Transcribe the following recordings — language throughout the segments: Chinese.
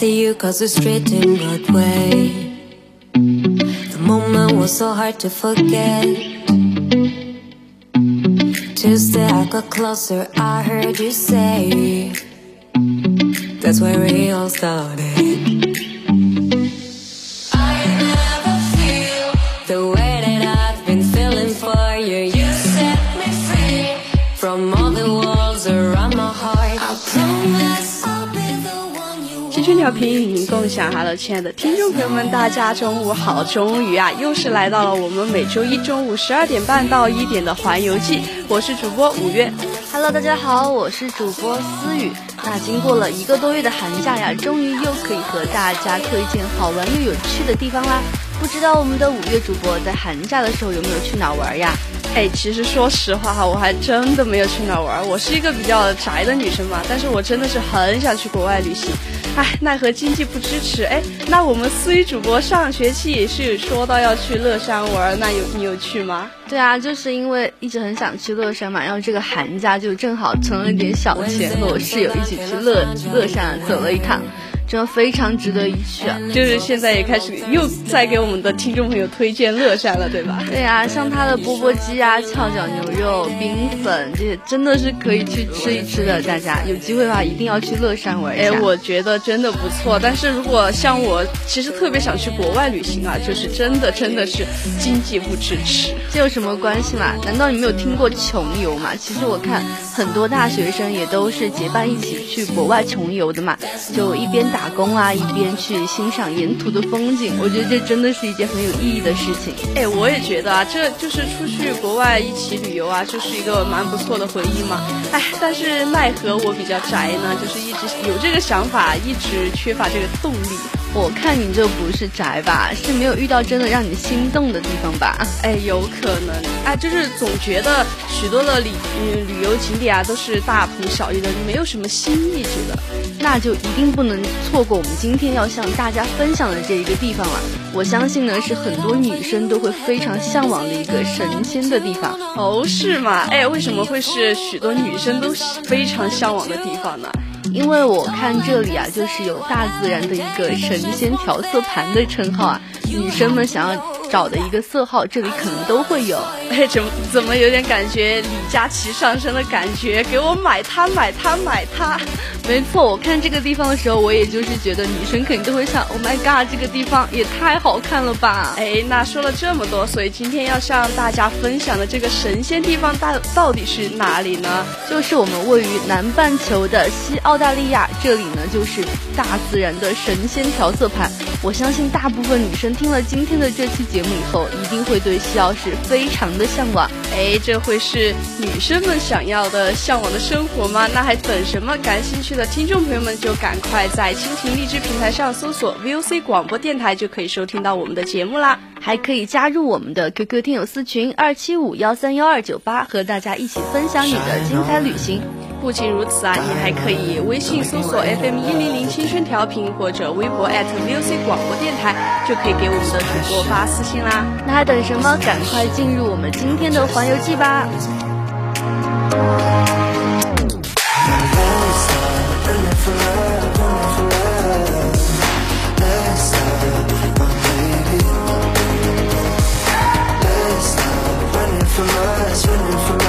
See you cause we're straight in Broadway. The moment was so hard to forget. Tuesday I got closer, I heard you say. That's where it all started. 调频与您共享，Hello，亲爱的听众朋友们，大家中午好！终于啊，又是来到了我们每周一中午十二点半到一点的环游记，我是主播五月。Hello，大家好，我是主播思雨。那经过了一个多月的寒假呀，终于又可以和大家推荐好玩又有趣的地方啦。不知道我们的五月主播在寒假的时候有没有去哪玩呀？哎，其实说实话哈，我还真的没有去哪儿玩。我是一个比较宅的女生嘛，但是我真的是很想去国外旅行。哎，奈何经济不支持。哎，那我们思雨主播上学期也是有说到要去乐山玩，那有你有去吗？对啊，就是因为一直很想去乐山嘛，然后这个寒假就正好存了一点小钱，和我室友一起去乐乐山走了一趟。真的非常值得一去啊！就是现在也开始又在给我们的听众朋友推荐乐山了，对吧？对呀、啊，像它的钵钵鸡啊、翘脚牛肉、冰粉这些，真的是可以去吃一吃的。大家有机会的话，一定要去乐山玩一下。哎，我觉得真的不错。但是如果像我，其实特别想去国外旅行啊，就是真的真的是经济不支持。这有什么关系嘛？难道你没有听过穷游嘛？其实我看很多大学生也都是结伴一起去国外穷游的嘛，就一边打。打工啊，一边去欣赏沿途的风景，我觉得这真的是一件很有意义的事情。哎，我也觉得啊，这就是出去国外一起旅游啊，就是一个蛮不错的回忆嘛。哎，但是奈何我比较宅呢，就是一直有这个想法，一直缺乏这个动力。我看你这不是宅吧，是没有遇到真的让你心动的地方吧？哎，有可能。啊，就是总觉得许多的旅嗯旅游景点啊都是大同小异的，没有什么新意，觉得。那就一定不能错过我们今天要向大家分享的这一个地方了。我相信呢，是很多女生都会非常向往的一个神仙的地方。哦，是吗？哎，为什么会是许多女生都非常向往的地方呢？因为我看这里啊，就是有大自然的一个神仙调色盘的称号啊，女生们想要找的一个色号，这里可能都会有。哎，怎么怎么有点感觉李佳琦上身的感觉？给我买它，买它，买它！没错，我看这个地方的时候，我也就是觉得女生肯定都会想，Oh my god，这个地方也太好看了吧！哎，那说了这么多，所以今天要向大家分享的这个神仙地方大到底是哪里呢？就是我们位于南半球的西澳大利亚，这里呢就是大自然的神仙调色盘。我相信大部分女生听了今天的这期节目以后，一定会对西澳市非常的向往。哎，这会是女生们想要的、向往的生活吗？那还等什么？感兴趣的听众朋友们就赶快在蜻蜓荔枝平台上搜索 VOC 广播电台，就可以收听到我们的节目啦。还可以加入我们的 QQ 听友私群二七五幺三幺二九八，和大家一起分享你的精彩旅行。不仅如此啊，你还可以微信搜索 FM 一零零青春调频，或者微博 V C 广播电台，就可以给我们的主播发私信啦。那还等什么？赶快进入我们今天的环游记吧！Running for us, running for us.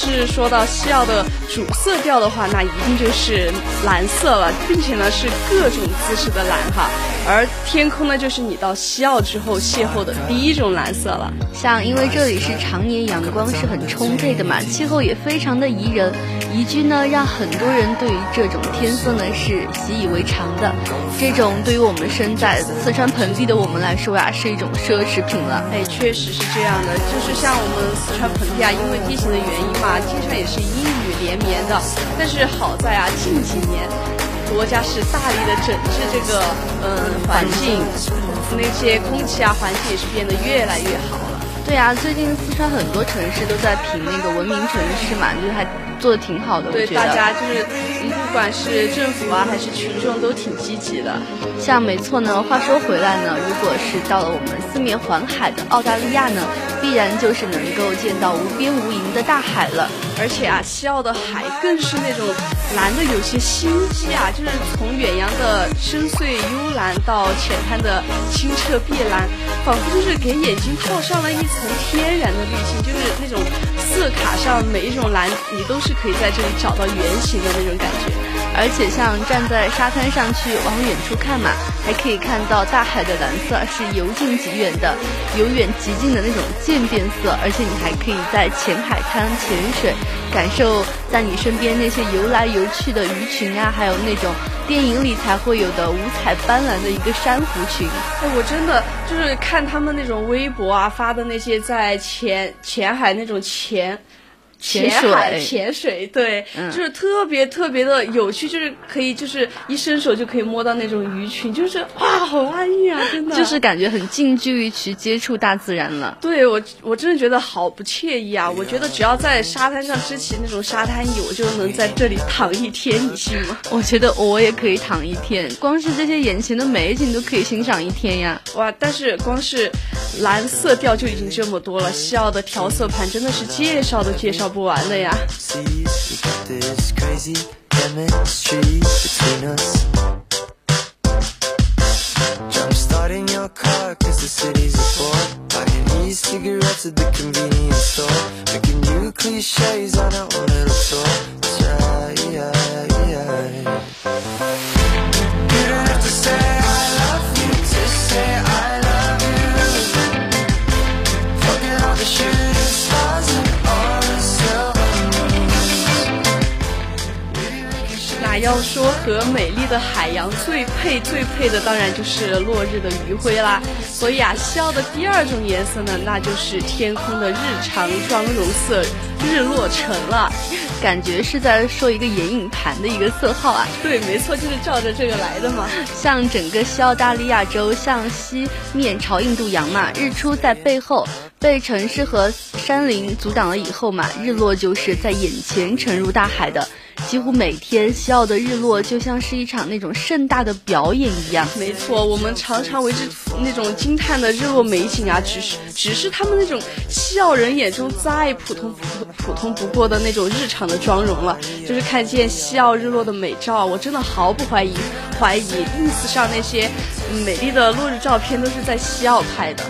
是说到西药的主色调的话，那一定就是蓝色了，并且呢是各种姿势的蓝哈。而天空呢，就是你到西澳之后邂逅的第一种蓝色了。像因为这里是常年阳光是很充沛的嘛，气候也非常的宜人，宜居呢让很多人对于这种天色呢是习以为常的。这种对于我们身在四川盆地的我们来说呀，是一种奢侈品了。哎，确实是这样的，就是像我们四川盆地啊，因为地形的原因嘛，经常也是阴雨连绵的。但是好在啊，近几年国家是大力的整治这个嗯环境，那些空气啊环境也是变得越来越好了。对啊，最近四川很多城市都在评那个文明城市嘛，就是还做的挺好的。对，大家就是不管是政府啊还是群众都挺积极的。像没错呢，话说回来呢，如果是到了我们四面环海的澳大利亚呢，必然就是能够见到无边无垠的大海了。而且啊，西澳的海更是那种蓝的有些心机啊，就是从远洋的深邃幽蓝到浅滩的清澈碧蓝，仿佛就是给眼睛套上了一层天然的滤镜，就是那种色卡上每一种蓝，你都是可以在这里找到原型的那种感觉。而且像站在沙滩上去往远处看嘛，还可以看到大海的蓝色是由近及远的，由远及近的那种渐变色，而且你还可以在浅海滩潜水。感受在你身边那些游来游去的鱼群啊，还有那种电影里才会有的五彩斑斓的一个珊瑚群。哎，我真的就是看他们那种微博啊发的那些在浅浅海那种潜。潜水，潜水，对，就是特别特别的有趣，就是可以，就是一伸手就可以摸到那种鱼群，就是哇，好安逸啊，真的，就是感觉很近距离去接触大自然了。对我，我真的觉得好不惬意啊！我觉得只要在沙滩上支起那种沙滩椅，我就能在这里躺一天，你信吗？我觉得我也可以躺一天，光是这些眼前的美景都可以欣赏一天呀！哇，但是光是蓝色调就已经这么多了，西澳的调色盘真的是介绍都介绍。不完了呀。Jumpstarting your car cause the city's a bore Buying e-cigarettes at the convenience store Making new cliches 美丽的海洋最配最配的，当然就是落日的余晖啦。所以啊，西澳的第二种颜色呢，那就是天空的日常妆容色——日落橙了。感觉是在说一个眼影盘的一个色号啊。对，没错，就是照着这个来的嘛。像整个西澳大利亚州向西面朝印度洋嘛，日出在背后，被城市和山林阻挡了以后嘛，日落就是在眼前沉入大海的。几乎每天，西澳的日落就像是一场那种盛大的表演一样。没错，我们常常为之那种惊叹的日落美景啊，只是只是他们那种西澳人眼中再普通普普通不过的那种日常的妆容了。就是看见西澳日落的美照，我真的毫不怀疑怀疑，ins 上那些美丽的落日照片都是在西澳拍的。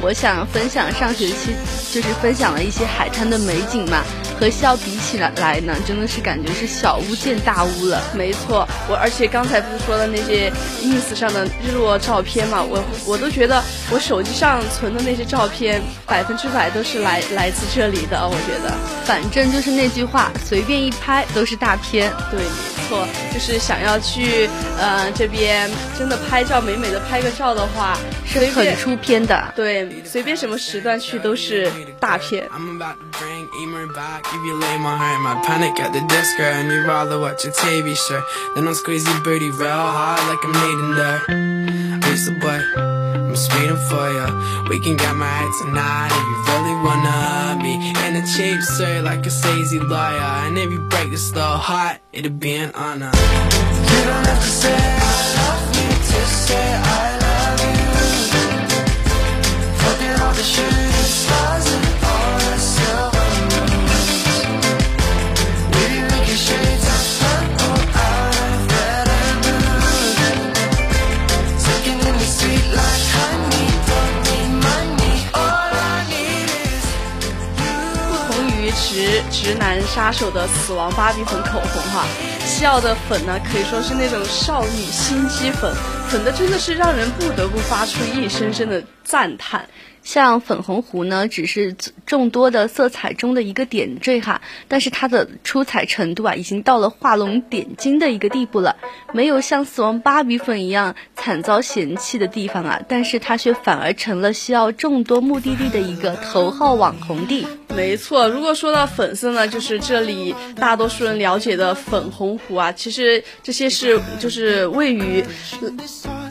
我想分享上学期就是分享了一些海滩的美景嘛。和肖比起来来呢，真的是感觉是小巫见大巫了。没错，我而且刚才不是说的那些 ins 上的日落照片嘛，我我都觉得我手机上存的那些照片百分之百都是来来自这里的。我觉得，反正就是那句话，随便一拍都是大片。对，没错，就是想要去呃这边真的拍照美美的拍个照的话，是很出片的。对，随便什么时段去都是大片。piece of butt. I'm speeding for ya. We can get married tonight if you really wanna be. And a cheap sir like a sazy lawyer. And if you break this little heart, it'll be an honor. You don't have to say I love me to say I love you. Fucking all the shit. 杀手的死亡芭比粉口红哈。奥的粉呢，可以说是那种少女心机粉，粉的真的是让人不得不发出一声声的赞叹。像粉红湖呢，只是众多的色彩中的一个点缀哈，但是它的出彩程度啊，已经到了画龙点睛的一个地步了。没有像死亡芭比粉一样惨遭嫌弃的地方啊，但是它却反而成了需要众多目的地的一个头号网红地。没错，如果说到粉色呢，就是这里大多数人了解的粉红哇，其实这些是就是位于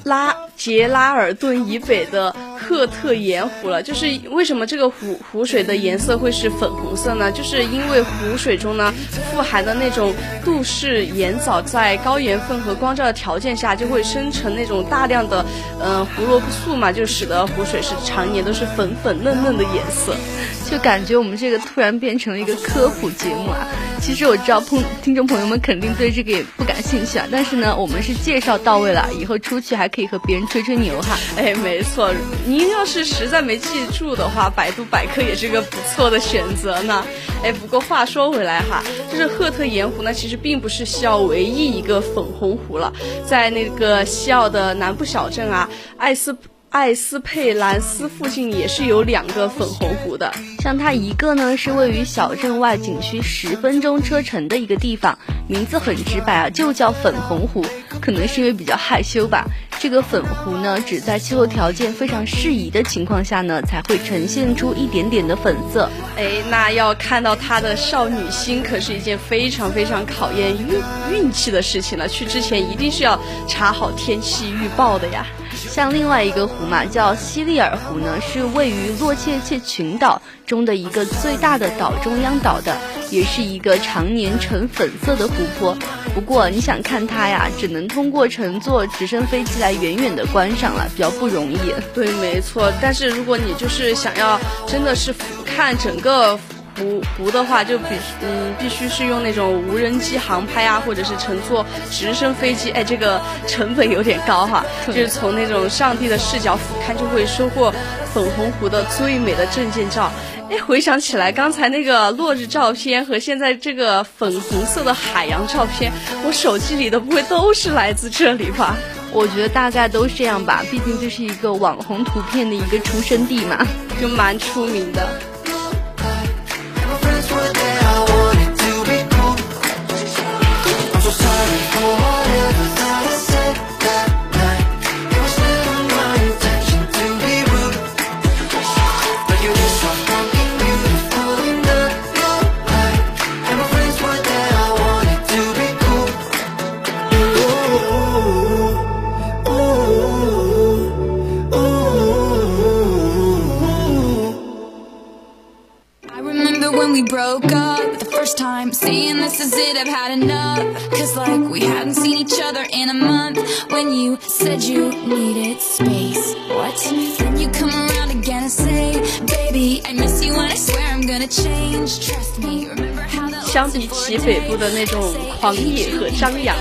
拉杰拉尔顿以北的赫特盐湖了。就是为什么这个湖湖水的颜色会是粉红色呢？就是因为湖水中呢富含的那种杜氏盐藻，在高盐分和光照的条件下，就会生成那种大量的嗯胡萝卜素嘛，就使得湖水是常年都是粉粉嫩嫩的颜色。就感觉我们这个突然变成了一个科普节目啊！其实我知道朋听众朋友们肯定对这个也不感兴趣啊，但是呢，我们是介绍到位了，以后出去还可以和别人吹吹牛哈。哎，没错，您要是实在没记住的话，百度百科也是个不错的选择呢。哎，不过话说回来哈，就是赫特盐湖呢，其实并不是西澳唯一一个粉红湖了，在那个西澳的南部小镇啊，艾斯。艾斯佩兰斯附近也是有两个粉红湖的，像它一个呢是位于小镇外景区十分钟车程的一个地方，名字很直白啊，就叫粉红湖。可能是因为比较害羞吧，这个粉湖呢只在气候条件非常适宜的情况下呢才会呈现出一点点的粉色。哎，那要看到它的少女心可是一件非常非常考验运运气的事情了。去之前一定是要查好天气预报的呀。像另外一个湖嘛，叫西利尔湖呢，是位于洛切切群岛中的一个最大的岛中央岛的，也是一个常年呈粉色的湖泊。不过你想看它呀，只能通过乘坐直升飞机来远远的观赏了，比较不容易。对，没错。但是如果你就是想要真的是俯瞰整个。湖湖的话，就必嗯必须是用那种无人机航拍啊，或者是乘坐直升飞机，哎，这个成本有点高哈。就是从那种上帝的视角俯瞰，就会收获粉红湖的最美的证件照。哎，回想起来，刚才那个落日照片和现在这个粉红色的海洋照片，我手机里的不会都是来自这里吧？我觉得大概都是这样吧，毕竟这是一个网红图片的一个出生地嘛，就蛮出名的。相比起北部的那种狂野和张扬，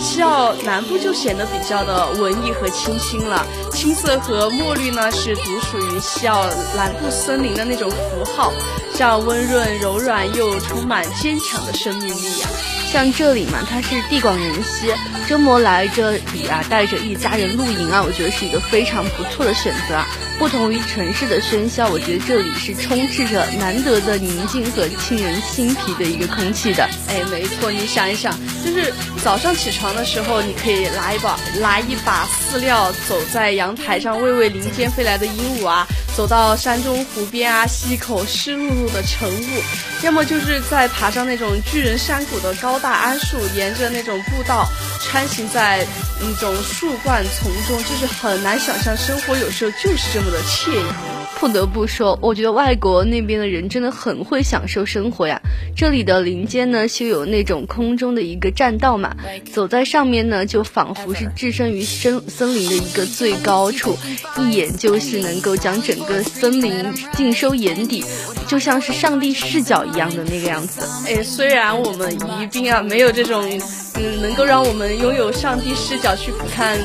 西澳南部就显得比较的文艺和清新了。青色和墨绿呢，是独属于西澳南部森林的那种符号，像温润、柔软又充满坚强的生命力呀。像这里嘛，它是地广人稀，周末来这里啊，带着一家人露营啊，我觉得是一个非常不错的选择啊。不同于城市的喧嚣，我觉得这里是充斥着难得的宁静和沁人心脾的一个空气的。哎，没错，你想一想，就是早上起床的时候，你可以拿一把拿一把饲料，走在阳台上喂喂林间飞来的鹦鹉啊。走到山中湖边啊，吸一口湿漉漉的晨雾，要么就是在爬上那种巨人山谷的高大桉树，沿着那种步道穿行在那种树冠丛中，就是很难想象生活有时候就是这么的惬意。不得不说，我觉得外国那边的人真的很会享受生活呀。这里的林间呢，就有那种空中的一个栈道嘛，走在上面呢，就仿佛是置身于森森林的一个最高处，一眼就是能够将整个森林尽收眼底，就像是上帝视角一样的那个样子。哎，虽然我们宜宾啊没有这种，嗯，能够让我们拥有上帝视角去俯瞰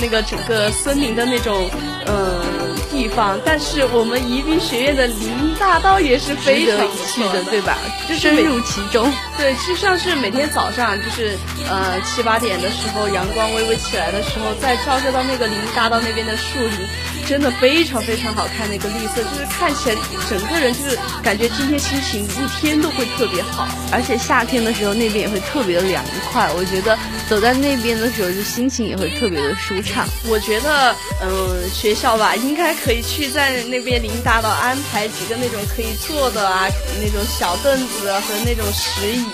那个整个森林的那种，嗯。地地方，但是我们宜宾学院的林荫大道也是非常不去的，对吧？就是深入其中。对，就像是每天早上，就是呃七八点的时候，阳光微微起来的时候，再照射到那个林荫大道那边的树林，真的非常非常好看。的一个绿色，就是看起来整个人就是感觉今天心情一天都会特别好。而且夏天的时候那边也会特别的凉快，我觉得走在那边的时候就心情也会特别的舒畅。我觉得，嗯，学校吧应该可以去在那边林大道安排几个那种可以坐的啊，那种小凳子啊和那种石椅，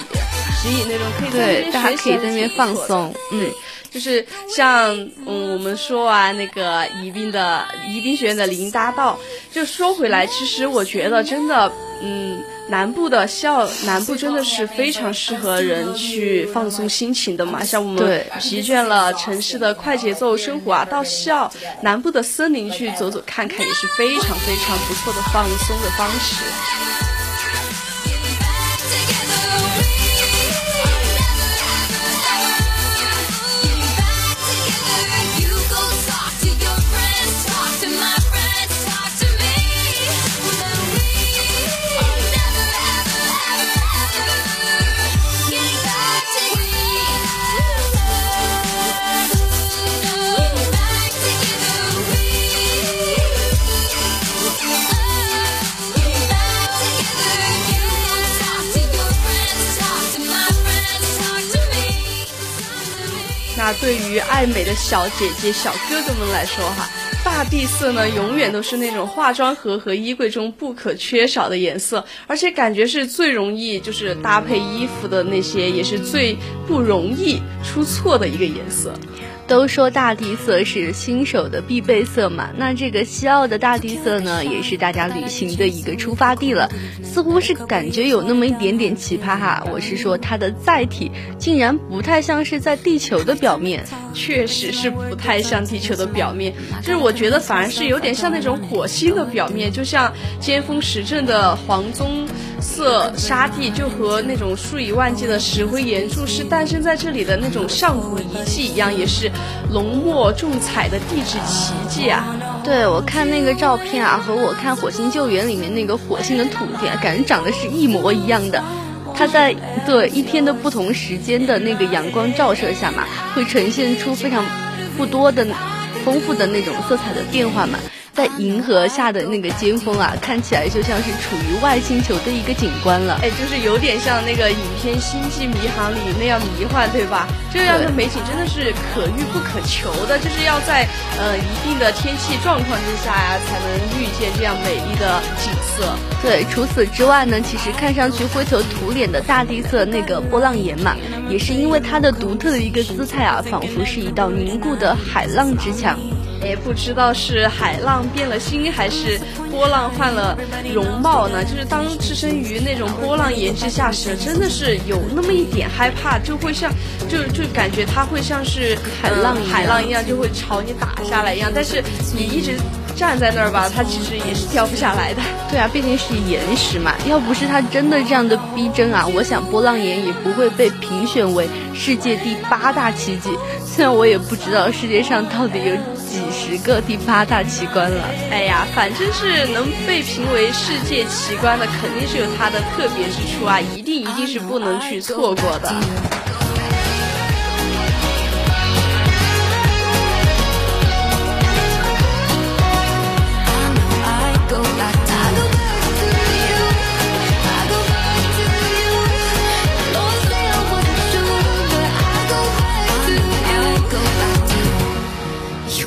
石椅那种可以在那对，边大家可以在那边放松。嗯对，就是像嗯，我们说完那个宜宾的宜宾学院的林荫大道，就说回来，其实我觉得真的，嗯，南部的校南部真的是非常适合人去放松心情的嘛。像我们疲倦了城市的快节奏生活啊，到校南部的森林去走走看看，也是非常非常不错的放松的方式。对于爱美的小姐姐、小哥哥们来说哈，大地色呢，永远都是那种化妆盒和衣柜中不可缺少的颜色，而且感觉是最容易就是搭配衣服的那些，也是最不容易出错的一个颜色。都说大地色是新手的必备色嘛，那这个西澳的大地色呢，也是大家旅行的一个出发地了。似乎是感觉有那么一点点奇葩哈，我是说它的载体竟然不太像是在地球的表面。确实是不太像地球的表面，就是我觉得反而是有点像那种火星的表面，就像尖峰石阵的黄棕色沙地，就和那种数以万计的石灰岩柱是诞生在这里的那种上古遗迹一样，也是浓墨重彩的地质奇迹啊！对我看那个照片啊，和我看《火星救援》里面那个火星的土地啊，感觉长得是一模一样的。它在对一天的不同时间的那个阳光照射下嘛，会呈现出非常不多的丰富的那种色彩的变化嘛。在银河下的那个尖峰啊，看起来就像是处于外星球的一个景观了。哎，就是有点像那个影片《星际迷航》里那样迷幻，对吧？这样的美景真的是可遇不可求的，就是要在呃一定的天气状况之下呀、才能遇见这样美丽的景色。对，除此之外呢，其实看上去灰头土脸的大地色那个波浪岩嘛，也是因为它的独特的一个姿态啊，仿佛是一道凝固的海浪之墙。哎，不知道是海浪变了心，还是波浪换了容貌呢？就是当置身于那种波浪岩之下时，真的是有那么一点害怕，就会像，就就感觉它会像是海浪嗯海浪一样，就会朝你打下来一样。但是你一直站在那儿吧，它其实也是掉不下来的。对啊，毕竟是岩石嘛，要不是它真的这样的逼真啊，我想波浪岩也不会被评选为世界第八大奇迹。虽然我也不知道世界上到底有几十个第八大奇观了。哎呀，反正是能被评为世界奇观的，肯定是有它的特别之处啊，一定一定是不能去错过的。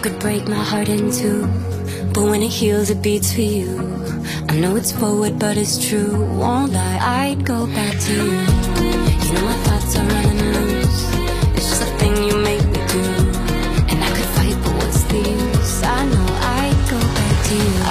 could break my heart in two, but when it heals, it beats for you. I know it's forward, but it's true. Won't lie, I'd go back to you. You know my thoughts are running loose. It's just a thing you make me do, and I could fight, but what's the use? I know I'd go back to you. I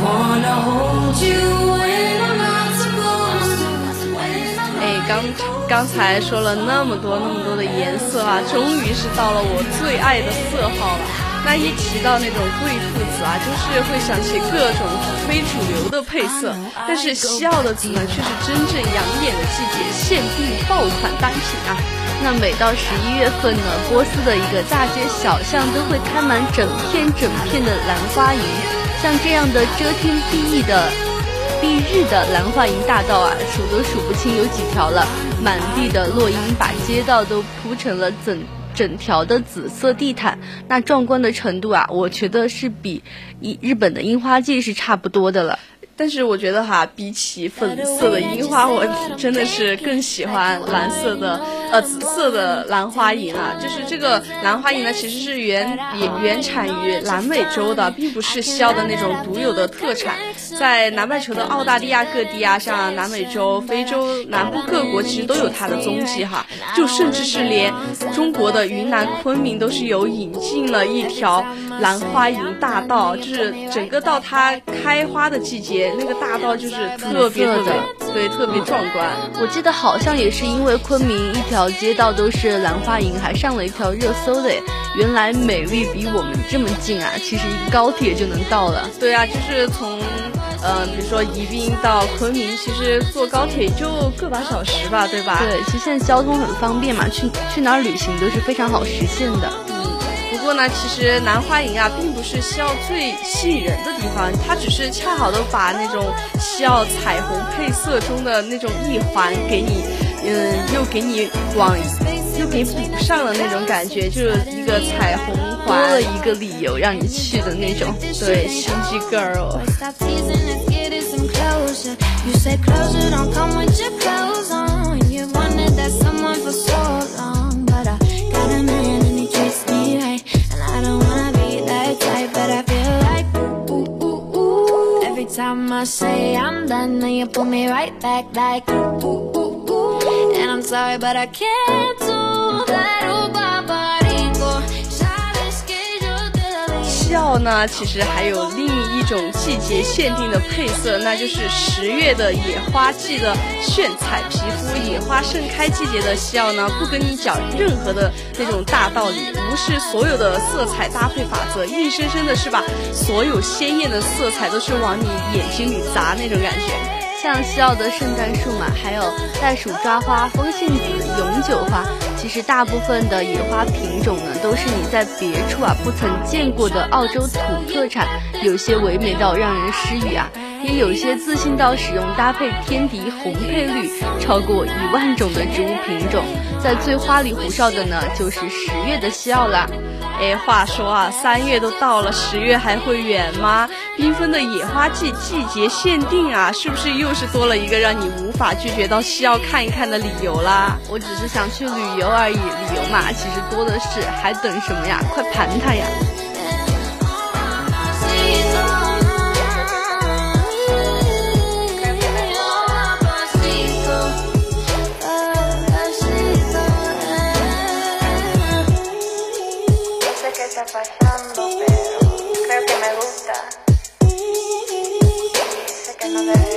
wanna hold you when I'm not supposed to. When I'm 哎，刚刚才说了那么多那么多的颜色啊，终于是到了我最爱的色号了。 那一提到那种贵妇紫啊，就是会想起各种非主流的配色，但是西澳的紫呢，却是真正养眼的季节限定爆款单品啊。那每到十一月份呢，波斯的一个大街小巷都会开满整片整片的兰花楹，像这样的遮天蔽日的蔽日的兰花楹大道啊，数都数不清有几条了。满地的落英把街道都铺成了整整条的紫色地毯，那壮观的程度啊，我觉得是比一日本的樱花季是差不多的了。但是我觉得哈，比起粉色的樱花，我真的是更喜欢蓝色的，呃，紫色的兰花楹啊。就是这个兰花楹呢，其实是原原产于南美洲的，并不是西澳的那种独有的特产。在南半球的澳大利亚各地啊，像南美洲、非洲南部各国，其实都有它的踪迹哈。就甚至是连中国的云南昆明都是有引进了一条兰花楹大道，就是整个到它开花的季节。那个大道就是特别特别，对，特别壮观。我记得好像也是因为昆明一条街道都是兰花楹，还上了一条热搜的。原来美丽比我们这么近啊！其实一个高铁就能到了。对啊，就是从，嗯，比如说宜宾到昆明，其实坐高铁就个把小时吧，对吧？对，其实现在交通很方便嘛，去去哪儿旅行都是非常好实现的。不过呢，其实兰花楹啊，并不是西澳最吸引人的地方，它只是恰好的把那种西澳彩虹配色中的那种一环给你，嗯，又给你往，又给补上了那种感觉，就是一个彩虹环，多了一个理由让你去的那种。对，心机 girl。Time I say I'm done, then you pull me right back like ooh, ooh, ooh, ooh. And I'm sorry, but I can't do that. Ooh, 那，其实还有另一种季节限定的配色，那就是十月的野花季的炫彩皮肤。野花盛开季节的西奥呢，不跟你讲任何的那种大道理，无视所有的色彩搭配法则，硬生生的是把所有鲜艳的色彩都是往你眼睛里砸那种感觉。像西澳的圣诞树嘛，还有袋鼠抓花、风信子、永久花，其实大部分的野花品种呢，都是你在别处啊不曾见过的澳洲土特产，有些唯美到让人失语啊，也有些自信到使用搭配天敌红配绿超过一万种的植物品种，在最花里胡哨的呢，就是十月的西澳啦。哎，话说啊，三月都到了，十月还会远吗？缤纷的野花季季节限定啊，是不是又是多了一个让你无法拒绝到西澳看一看的理由啦？我只是想去旅游而已，理由嘛，其实多的是，还等什么呀？快盘它呀！Yeah.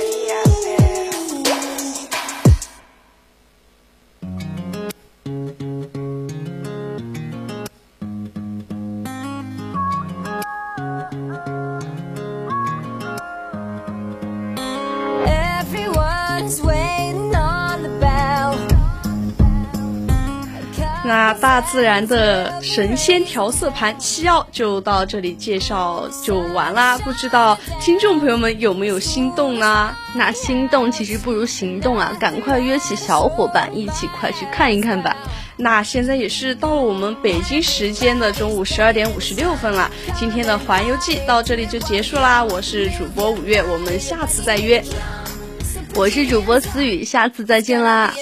那大自然的神仙调色盘西澳就到这里介绍就完啦，不知道听众朋友们有没有心动呢？那心动其实不如行动啊，赶快约起小伙伴一起快去看一看吧。那现在也是到了我们北京时间的中午十二点五十六分了，今天的环游记到这里就结束啦。我是主播五月，我们下次再约。我是主播思雨，下次再见啦。